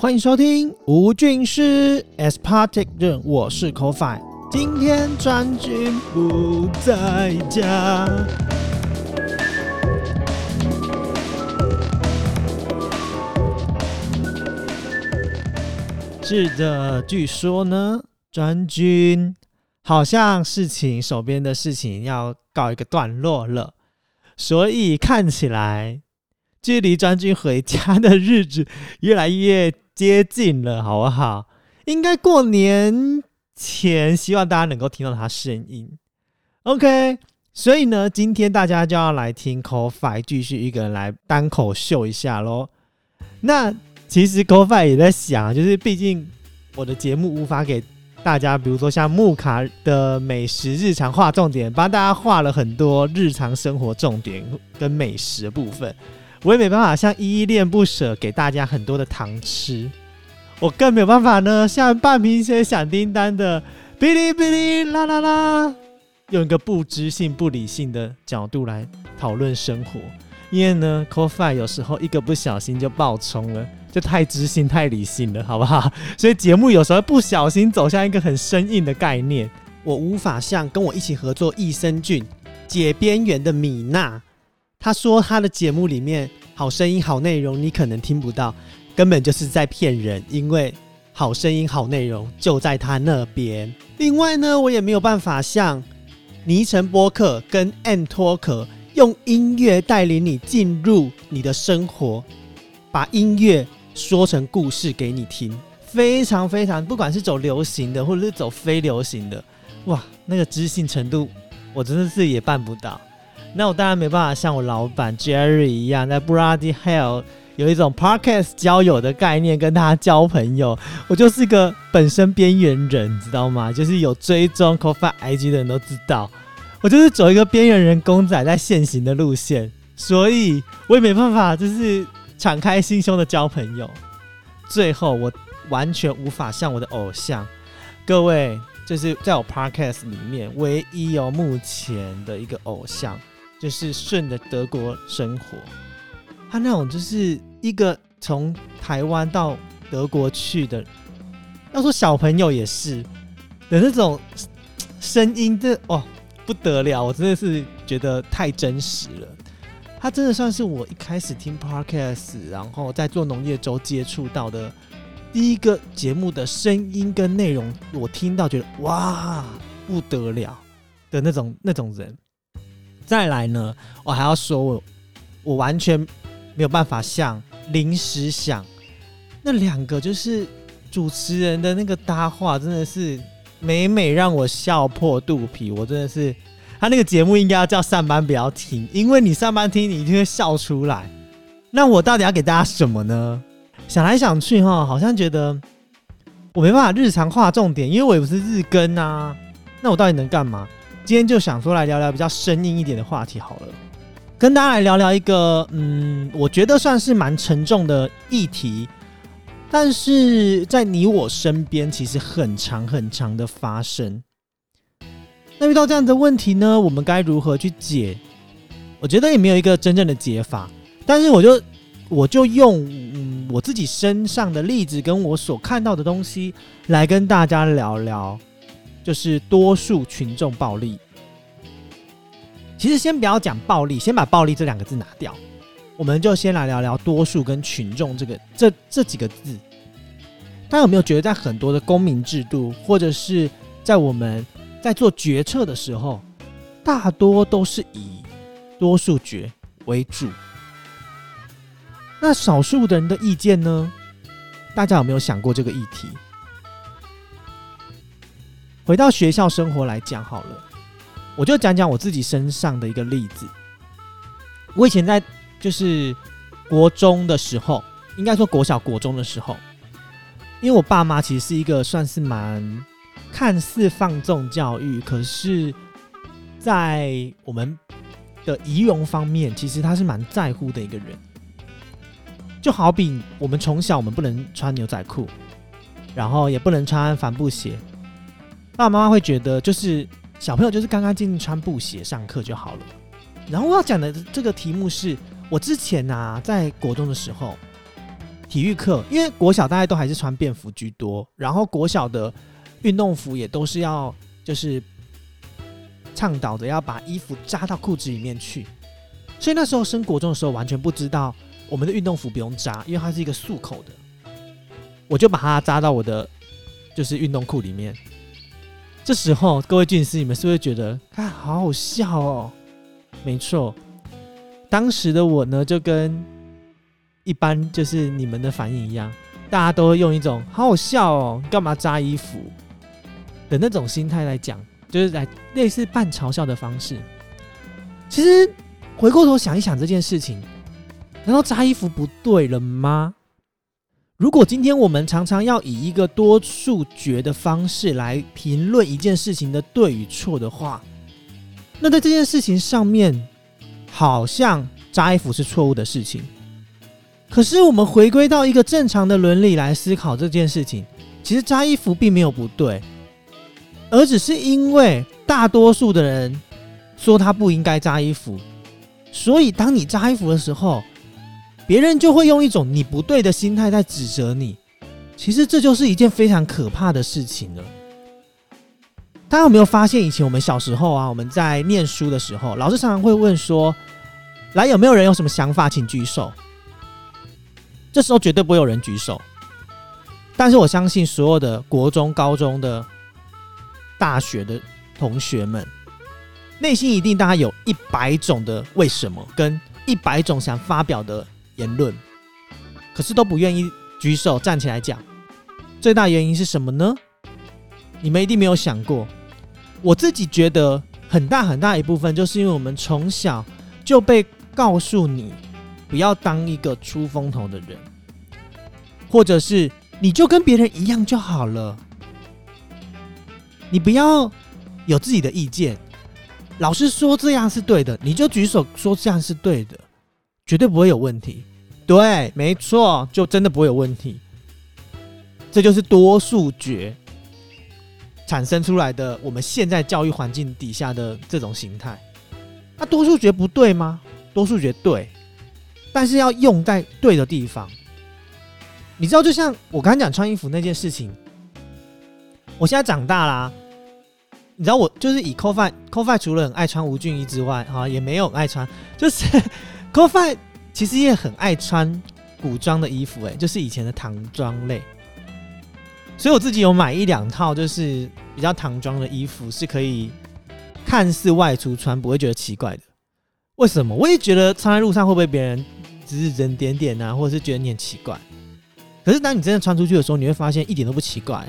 欢迎收听吴俊师 as party，任，我是 CoFi。今天专军不在家。是的，据说呢，专军好像事情手边的事情要告一个段落了，所以看起来距离专军回家的日子越来越接近了，好不好？应该过年前，希望大家能够听到他声音。OK，所以呢，今天大家就要来听 CoFi 继续一个人来单口秀一下喽。那其实 CoFi 也在想，就是毕竟我的节目无法给大家，比如说像木卡的美食日常画重点，帮大家画了很多日常生活重点跟美食的部分，我也没办法像依依恋不舍给大家很多的糖吃，我更没有办法呢，像半瓶水响叮当的哔哩哔哩啦啦啦，用一个不知性、不理性的角度来讨论生活。因为呢，CoFi 有时候一个不小心就爆冲了，就太知性、太理性了，好不好？所以节目有时候不小心走向一个很生硬的概念，我无法像跟我一起合作益生菌解边缘的米娜，他说他的节目里面好声音、好内容，你可能听不到，根本就是在骗人，因为好声音、好内容就在他那边。另外呢，我也没有办法像尼城播客跟 M 托克。用音乐带领你进入你的生活，把音乐说成故事给你听，非常非常，不管是走流行的或者是走非流行的，哇，那个知性程度，我真的是也办不到。那我当然没办法像我老板 Jerry 一样，在 Bloody Hell 有一种 Podcast 交友的概念，跟他交朋友。我就是个本身边缘人，你知道吗？就是有追踪 CoFi IG 的人都知道。我就是走一个边缘人公仔在现行的路线，所以我也没办法，就是敞开心胸的交朋友。最后，我完全无法像我的偶像，各位，就是在我 podcast 里面唯一有目前的一个偶像，就是顺着德国生活。他那种就是一个从台湾到德国去的，要说小朋友也是的那种声音，这哦。不得了，我真的是觉得太真实了。他真的算是我一开始听 podcast，然后在做农业周接触到的第一个节目的声音跟内容，我听到觉得哇不得了的那种那种人。再来呢，我还要说我我完全没有办法像临时想那两个就是主持人的那个搭话，真的是。每每让我笑破肚皮，我真的是，他那个节目应该要叫上班不要听，因为你上班听，你一定会笑出来。那我到底要给大家什么呢？想来想去哈，好像觉得我没办法日常画重点，因为我也不是日更啊。那我到底能干嘛？今天就想说来聊聊比较生硬一点的话题好了，跟大家来聊聊一个嗯，我觉得算是蛮沉重的议题。但是在你我身边，其实很长很长的发生。那遇到这样的问题呢，我们该如何去解？我觉得也没有一个真正的解法。但是我就我就用嗯我自己身上的例子，跟我所看到的东西来跟大家聊聊，就是多数群众暴力。其实先不要讲暴力，先把暴力这两个字拿掉。我们就先来聊聊多数跟群众这个这这几个字，大家有没有觉得在很多的公民制度，或者是在我们在做决策的时候，大多都是以多数决为主？那少数的人的意见呢？大家有没有想过这个议题？回到学校生活来讲好了，我就讲讲我自己身上的一个例子。我以前在。就是国中的时候，应该说国小、国中的时候，因为我爸妈其实是一个算是蛮看似放纵教育，可是，在我们的仪容方面，其实他是蛮在乎的一个人。就好比我们从小我们不能穿牛仔裤，然后也不能穿帆布鞋，爸爸妈妈会觉得就是小朋友就是干干净净穿布鞋上课就好了。然后我要讲的这个题目是。我之前呐，在国中的时候，体育课，因为国小大家都还是穿便服居多，然后国小的运动服也都是要就是倡导的要把衣服扎到裤子里面去，所以那时候升国中的时候完全不知道我们的运动服不用扎，因为它是一个束口的，我就把它扎到我的就是运动裤里面。这时候各位俊师，你们是不是觉得啊好好笑哦？没错，当时的我呢就跟一般就是你们的反应一样，大家都会用一种好好笑哦，干嘛扎衣服的那种心态来讲，就是来类似半嘲笑的方式。其实回过头想一想这件事情，难道扎衣服不对了吗？如果今天我们常常要以一个多数决的方式来评论一件事情的对与错的话，那在这件事情上面，好像扎衣服是错误的事情。可是我们回归到一个正常的伦理来思考这件事情，其实扎衣服并没有不对，而只是因为大多数的人说他不应该扎衣服，所以当你扎衣服的时候。别人就会用一种你不对的心态在指责你，其实这就是一件非常可怕的事情了。大家有没有发现，以前我们小时候啊，我们在念书的时候，老师常常会问说：“来，有没有人有什么想法，请举手。”这时候绝对不会有人举手，但是我相信所有的国中、高中的、大学的同学们，内心一定大概有一百种的为什么，跟一百种想发表的。言论，可是都不愿意举手站起来讲，最大原因是什么呢？你们一定没有想过。我自己觉得很大很大一部分，就是因为我们从小就被告诉你不要当一个出风头的人，或者是你就跟别人一样就好了，你不要有自己的意见。老师说这样是对的，你就举手说这样是对的，绝对不会有问题。对，没错，就真的不会有问题。这就是多数决产生出来的，我们现在教育环境底下的这种形态。那多数决不对吗？多数觉对，但是要用在对的地方。你知道，就像我刚刚讲穿衣服那件事情，我现在长大啦。你知道，我就是以 CoFi，CoFi 除了很爱穿吴俊一之外，哈，也没有爱穿，就是 CoFi。其实也很爱穿古装的衣服，哎，就是以前的唐装类。所以我自己有买一两套，就是比较唐装的衣服，是可以看似外出穿不会觉得奇怪的。为什么？我也觉得穿在路上会不会别人指指点点啊，或者是觉得你很奇怪？可是当你真的穿出去的时候，你会发现一点都不奇怪，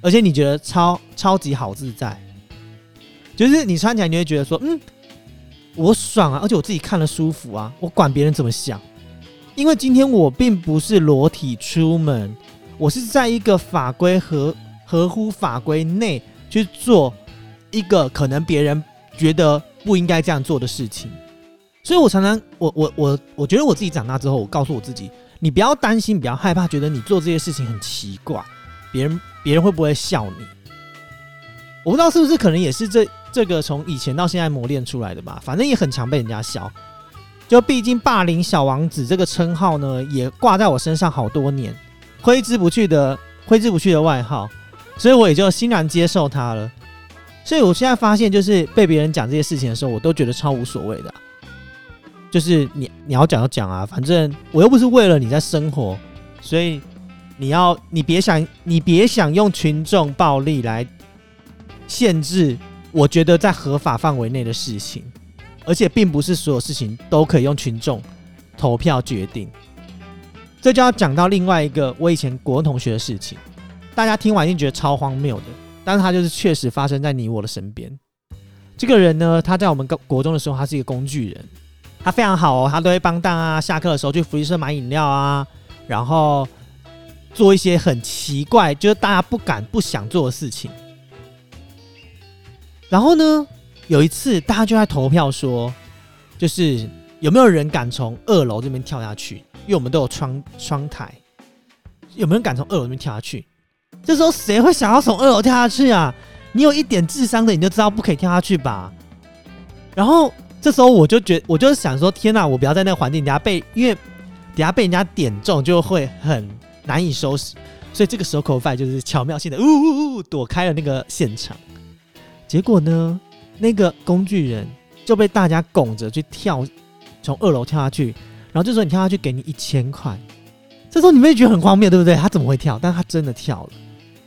而且你觉得超超级好自在，就是你穿起来你会觉得说，嗯。我爽啊，而且我自己看了舒服啊，我管别人怎么想，因为今天我并不是裸体出门，我是在一个法规合合乎法规内去做一个可能别人觉得不应该这样做的事情，所以我常常我我我我觉得我自己长大之后，我告诉我自己，你不要担心，不要害怕，觉得你做这些事情很奇怪，别人别人会不会笑你？我不知道是不是可能也是这。这个从以前到现在磨练出来的吧，反正也很常被人家笑。就毕竟“霸凌小王子”这个称号呢，也挂在我身上好多年，挥之不去的挥之不去的外号，所以我也就欣然接受它了。所以我现在发现，就是被别人讲这些事情的时候，我都觉得超无所谓的。就是你你要讲就讲啊，反正我又不是为了你在生活，所以你要你别想你别想用群众暴力来限制。我觉得在合法范围内的事情，而且并不是所有事情都可以用群众投票决定。这就要讲到另外一个我以前国文同学的事情，大家听完一定觉得超荒谬的，但是他就是确实发生在你我的身边。这个人呢，他在我们国国中的时候，他是一个工具人，他非常好哦，他都会帮大家下课的时候去福利社买饮料啊，然后做一些很奇怪，就是大家不敢不想做的事情。然后呢？有一次，大家就在投票说，就是有没有人敢从二楼这边跳下去？因为我们都有窗窗台，有没有人敢从二楼那边跳下去？这时候谁会想要从二楼跳下去啊？你有一点智商的，你就知道不可以跳下去吧。然后这时候我就觉，我就想说，天哪！我不要在那个环境底下被，因为底下被人家点中就会很难以收拾。所以这个时候 c o f i 就是巧妙性的呜呜呜躲开了那个现场。结果呢，那个工具人就被大家拱着去跳，从二楼跳下去。然后就说你跳下去，给你一千块。这时候你们觉得很荒谬，对不对？他怎么会跳？但他真的跳了，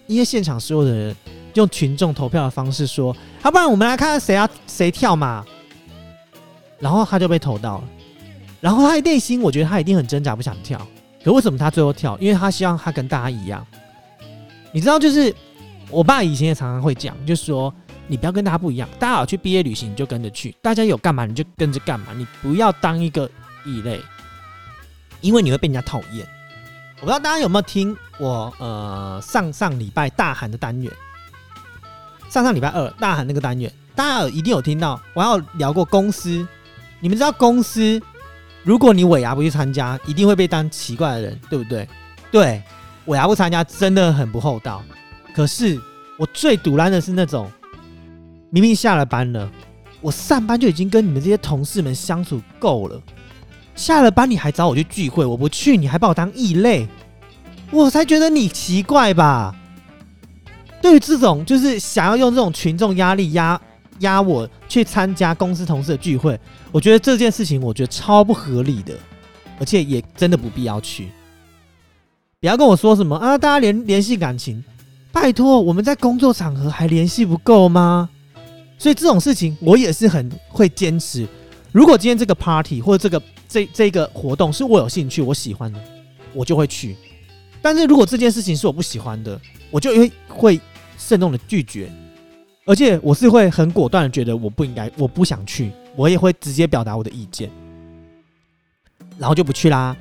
因为现场所有的人用群众投票的方式说：“要不然我们来看看谁要谁跳嘛。”然后他就被投到了。然后他的内心，我觉得他一定很挣扎，不想跳。可为什么他最后跳？因为他希望他跟大家一样。你知道，就是我爸以前也常常会讲，就说你不要跟大家不一样。大家有去毕业旅行，你就跟着去；大家有干嘛，你就跟着干嘛。你不要当一个异类，因为你会被人家讨厌。我不知道大家有没有听我呃上上礼拜大喊的单元，上上礼拜二大喊那个单元，大家一定有听到。我要聊过公司，你们知道公司，如果你尾牙不去参加，一定会被当奇怪的人，对不对？对，尾牙不参加真的很不厚道。可是我最堵拦的是那种，明明下了班了，我上班就已经跟你们这些同事们相处够了。下了班你还找我去聚会，我不去你还把我当异类，我才觉得你奇怪吧？对于这种就是想要用这种群众压力压压我去参加公司同事的聚会，我觉得这件事情我觉得超不合理的，而且也真的不必要去。不要跟我说什么啊，大家联联系感情，拜托我们在工作场合还联系不够吗？所以这种事情我也是很会坚持。如果今天这个 party 或者这个这这个活动是我有兴趣、我喜欢的，我就会去。但是如果这件事情是我不喜欢的，我就会会慎重的拒绝，而且我是会很果断的觉得我不应该，我不想去，我也会直接表达我的意见，然后就不去啦。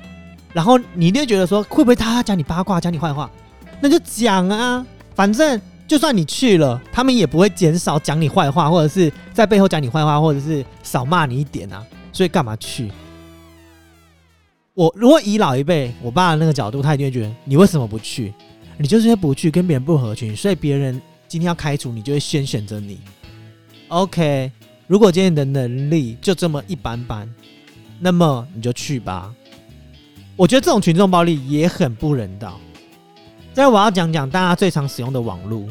然后你一定觉得说，会不会他讲你八卦、讲你坏话？那就讲啊，反正。就算你去了，他们也不会减少讲你坏话，或者是在背后讲你坏话，或者是少骂你一点啊。所以干嘛去？我如果以老一辈我爸的那个角度，他一定会觉得你为什么不去？你就是因为不去，跟别人不合群，所以别人今天要开除你，就会先选择你。OK，如果今天你的能力就这么一般般，那么你就去吧。我觉得这种群众暴力也很不人道。在我要讲讲大家最常使用的网络。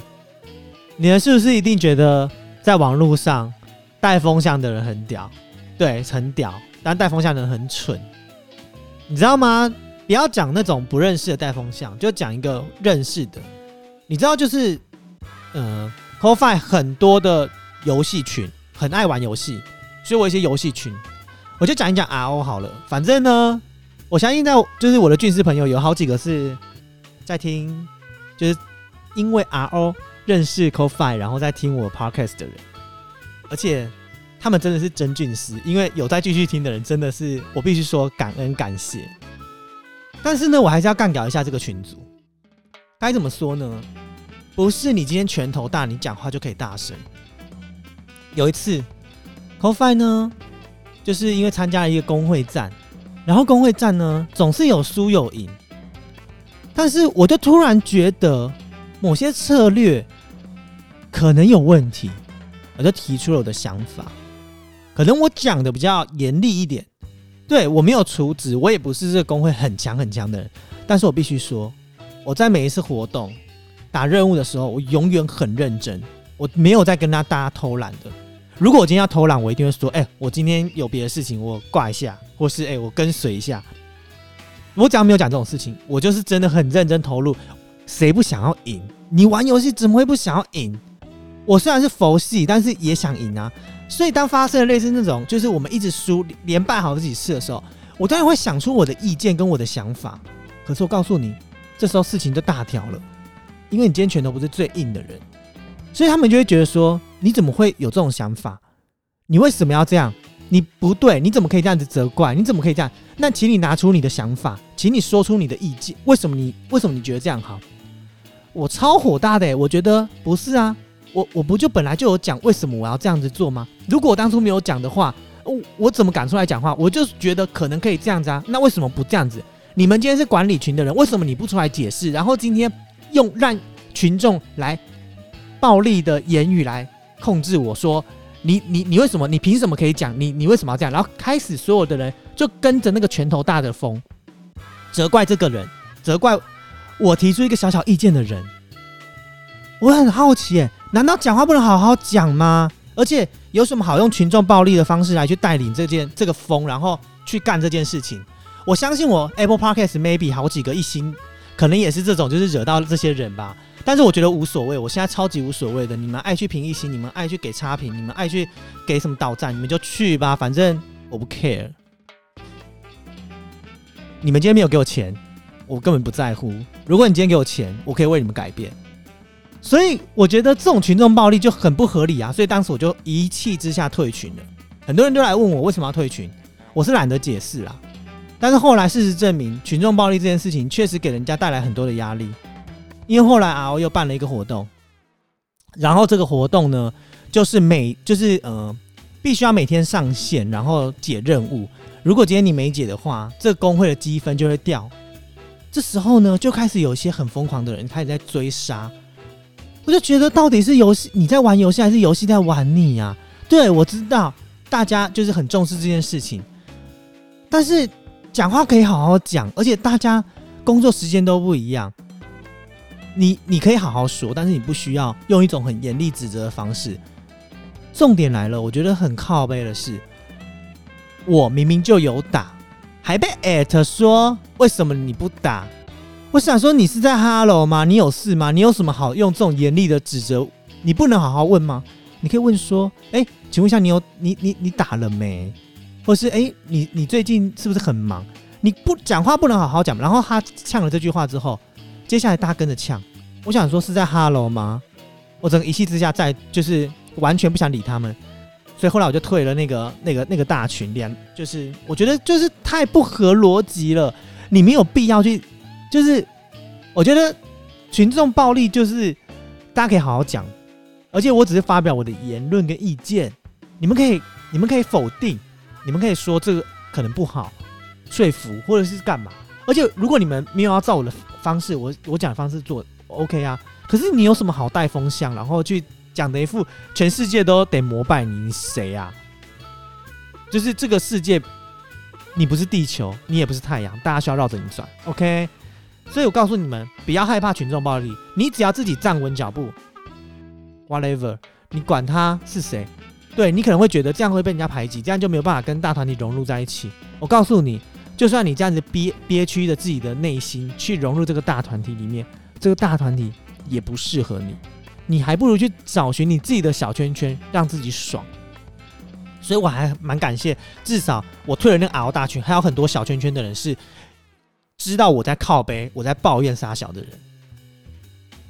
你们是不是一定觉得在网络上带风向的人很屌？对，很屌。但带风向的人很蠢，你知道吗？不要讲那种不认识的带风向，就讲一个认识的。你知道，就是呃 c o f i 很多的游戏群，很爱玩游戏，所以我一些游戏群，我就讲一讲 RO 好了。反正呢，我相信在就是我的军师朋友有好几个是在听，就是因为 RO。认识 CoFi，然后再听我 Podcast 的人，而且他们真的是真菌师，因为有在继续听的人，真的是我必须说感恩感谢。但是呢，我还是要干掉一下这个群组。该怎么说呢？不是你今天拳头大，你讲话就可以大声。有一次，CoFi 呢，就是因为参加了一个工会战，然后工会战呢总是有输有赢，但是我就突然觉得。某些策略可能有问题，我就提出了我的想法。可能我讲的比较严厉一点，对我没有处置，我也不是这个工会很强很强的人。但是我必须说，我在每一次活动打任务的时候，我永远很认真，我没有在跟他大家偷懒的。如果我今天要偷懒，我一定会说：“哎，我今天有别的事情，我挂一下，或是哎，我跟随一下。”我只要没有讲这种事情，我就是真的很认真投入。谁不想要赢？你玩游戏怎么会不想要赢？我虽然是佛系，但是也想赢啊。所以当发生了类似那种，就是我们一直输，连败好几次的时候，我当然会想出我的意见跟我的想法。可是我告诉你，这时候事情就大条了，因为你今天拳头不是最硬的人，所以他们就会觉得说，你怎么会有这种想法？你为什么要这样？你不对，你怎么可以这样子责怪？你怎么可以这样？那请你拿出你的想法，请你说出你的意见。为什么你为什么你觉得这样好？我超火大的，我觉得不是啊，我我不就本来就有讲为什么我要这样子做吗？如果我当初没有讲的话，我我怎么敢出来讲话？我就觉得可能可以这样子啊，那为什么不这样子？你们今天是管理群的人，为什么你不出来解释？然后今天用让群众来暴力的言语来控制我说你你你为什么？你凭什么可以讲？你你为什么要这样？然后开始所有的人就跟着那个拳头大的风，责怪这个人，责怪我提出一个小小意见的人。我很好奇，哎，难道讲话不能好好讲吗？而且有什么好用群众暴力的方式来去带领这件这个风，然后去干这件事情？我相信我 Apple Podcast maybe 好几个一星，可能也是这种，就是惹到这些人吧。但是我觉得无所谓，我现在超级无所谓的。你们爱去评一星，你们爱去给差评，你们爱去给什么导赞，你们就去吧，反正我不 care。你们今天没有给我钱，我根本不在乎。如果你今天给我钱，我可以为你们改变。所以我觉得这种群众暴力就很不合理啊！所以当时我就一气之下退群了。很多人都来问我为什么要退群，我是懒得解释啦。但是后来事实证明，群众暴力这件事情确实给人家带来很多的压力。因为后来啊，我又办了一个活动，然后这个活动呢，就是每就是呃，必须要每天上线，然后解任务。如果今天你没解的话，这工会的积分就会掉。这时候呢，就开始有一些很疯狂的人开始在追杀。我就觉得，到底是游戏你在玩游戏，还是游戏在玩你呀？对我知道，大家就是很重视这件事情，但是讲话可以好好讲，而且大家工作时间都不一样。你你可以好好说，但是你不需要用一种很严厉指责的方式。重点来了，我觉得很靠背的是，我明明就有打，还被艾特说为什么你不打？我想说，你是在 Hello 吗？你有事吗？你有什么好用这种严厉的指责？你不能好好问吗？你可以问说：哎，请问一下，你有你你你打了没？或是哎，你你最近是不是很忙？你不讲话不能好好讲。然后他呛了这句话之后，接下来大家跟着呛。我想说是在 Hello 吗？我整个一气之下，在就是完全不想理他们，所以后来我就退了那个那个那个大群，连就是我觉得就是太不合逻辑了，你没有必要去。就是我觉得群众暴力就是大家可以好好讲，而且我只是发表我的言论跟意见，你们可以你们可以否定，你们可以说这个可能不好，说服或者是干嘛。而且如果你们没有要照我的方式，我我讲的方式做，OK 啊。可是你有什么好带风向，然后去讲的一副全世界都得膜拜你，你谁啊？就是这个世界，你不是地球，你也不是太阳，大家需要绕着你转，OK。所以我告诉你们，不要害怕群众暴力，你只要自己站稳脚步，whatever，你管他是谁，对你可能会觉得这样会被人家排挤，这样就没有办法跟大团体融入在一起。我告诉你，就算你这样子憋憋屈的自己的内心去融入这个大团体里面，这个大团体也不适合你，你还不如去找寻你自己的小圈圈，让自己爽。所以我还蛮感谢，至少我退了那个 L 大群，还有很多小圈圈的人是。知道我在靠背，我在抱怨杀小的人，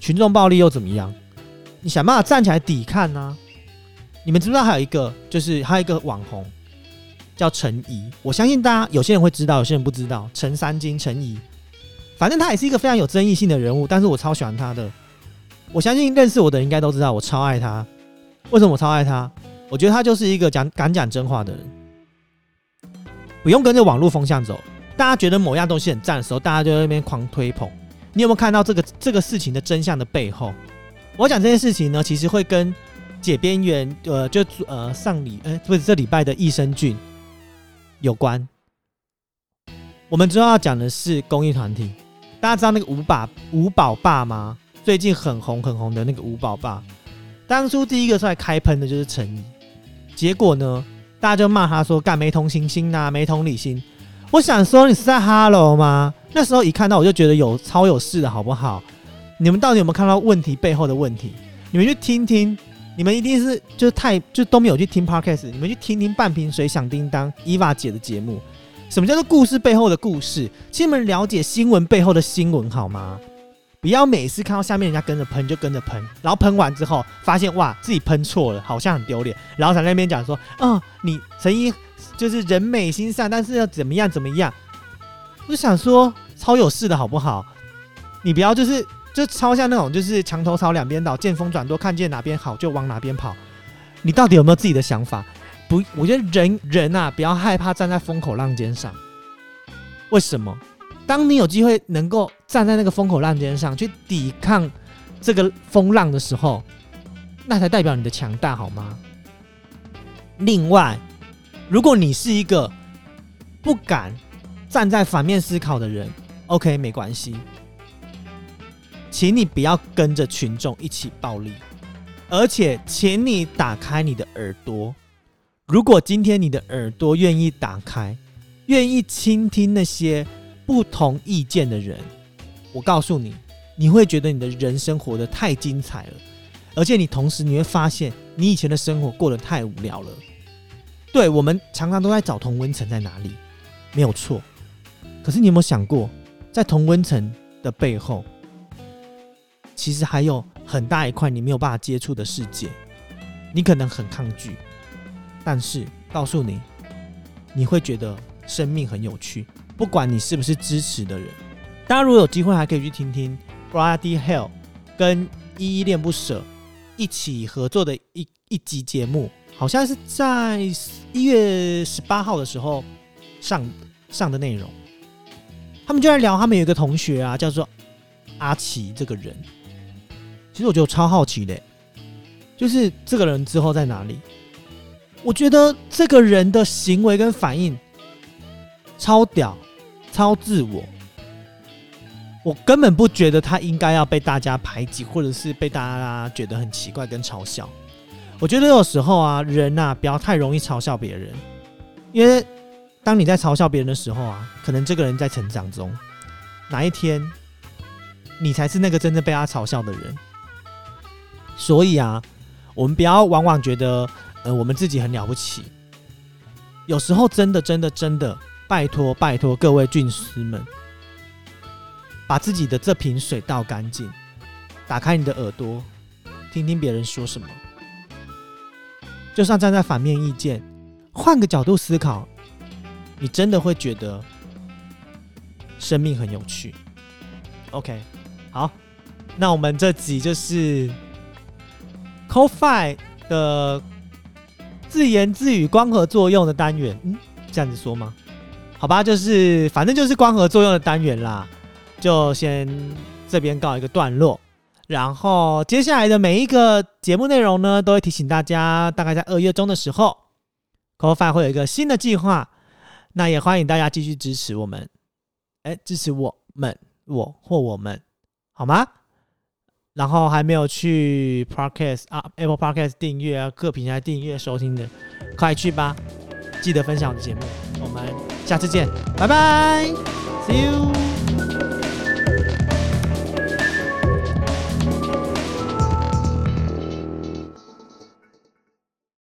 群众暴力又怎么样？你想办法站起来抵抗呢？你们知不知道还有一个，就是还有一个网红叫陈怡，我相信大家有些人会知道，有些人不知道。陈三金陈怡，反正他也是一个非常有争议性的人物，但是我超喜欢他的。我相信认识我的应该都知道，我超爱他。为什么我超爱他？我觉得他就是一个讲敢讲真话的人，不用跟着网络风向走。大家觉得某样东西很赞的时候，大家就在那边狂推捧。你有没有看到这个这个事情的真相的背后？我讲这件事情呢，其实会跟解边缘呃，就呃上礼哎不是这礼拜的益生菌有关。我们主要要讲的是公益团体。大家知道那个五宝五宝爸吗？最近很红很红的那个五宝爸，当初第一个出来开喷的就是陈怡，结果呢，大家就骂他说干没同情心呐，没同理心。我想说，你是在 Hello 吗？那时候一看到我就觉得有超有事的好不好？你们到底有没有看到问题背后的问题？你们去听听，你们一定是就是太就都没有去听 Podcast，你们去听听半瓶水响叮当 Eva 姐的节目。什么叫做故事背后的故事？请你们了解新闻背后的新闻好吗？不要每次看到下面人家跟着喷就跟着喷，然后喷完之后发现哇自己喷错了，好像很丢脸，然后在那边讲说啊你陈一。就是人美心善，但是要怎么样怎么样？我就想说，超有事的好不好？你不要就是就超像那种就是墙头草两边倒，见风转舵，看见哪边好就往哪边跑。你到底有没有自己的想法？不，我觉得人人啊，不要害怕站在风口浪尖上。为什么？当你有机会能够站在那个风口浪尖上去抵抗这个风浪的时候，那才代表你的强大，好吗？另外。如果你是一个不敢站在反面思考的人，OK，没关系，请你不要跟着群众一起暴力，而且请你打开你的耳朵。如果今天你的耳朵愿意打开，愿意倾听那些不同意见的人，我告诉你，你会觉得你的人生活得太精彩了，而且你同时你会发现，你以前的生活过得太无聊了。对我们常常都在找同温层在哪里，没有错。可是你有没有想过，在同温层的背后，其实还有很大一块你没有办法接触的世界，你可能很抗拒，但是告诉你，你会觉得生命很有趣。不管你是不是支持的人，大家如果有机会，还可以去听听 Brady Hell 跟依依恋不舍一起合作的一一集节目。好像是在一月十八号的时候上上的内容，他们就在聊他们有一个同学啊，叫做阿奇这个人。其实我觉得超好奇的，就是这个人之后在哪里？我觉得这个人的行为跟反应超屌、超自我，我根本不觉得他应该要被大家排挤，或者是被大家觉得很奇怪跟嘲笑。我觉得有时候啊，人呐，不要太容易嘲笑别人，因为当你在嘲笑别人的时候啊，可能这个人在成长中，哪一天你才是那个真正被他嘲笑的人。所以啊，我们不要往往觉得，呃，我们自己很了不起。有时候真的、真的、真的，拜托、拜托各位俊师们，把自己的这瓶水倒干净，打开你的耳朵，听听别人说什么。就算站在反面意见，换个角度思考，你真的会觉得生命很有趣。OK，好，那我们这集就是 CoFi 的自言自语光合作用的单元。嗯，这样子说吗？好吧，就是反正就是光合作用的单元啦，就先这边告一个段落。然后接下来的每一个节目内容呢，都会提醒大家，大概在二月中的时候，CoFi 会有一个新的计划。那也欢迎大家继续支持我们，哎，支持我们，我或我们，好吗？然后还没有去 Podcast 啊，Apple Podcast 订阅啊，各平台订阅收听的，快去吧！记得分享我的节目，我们下次见，拜拜，See you。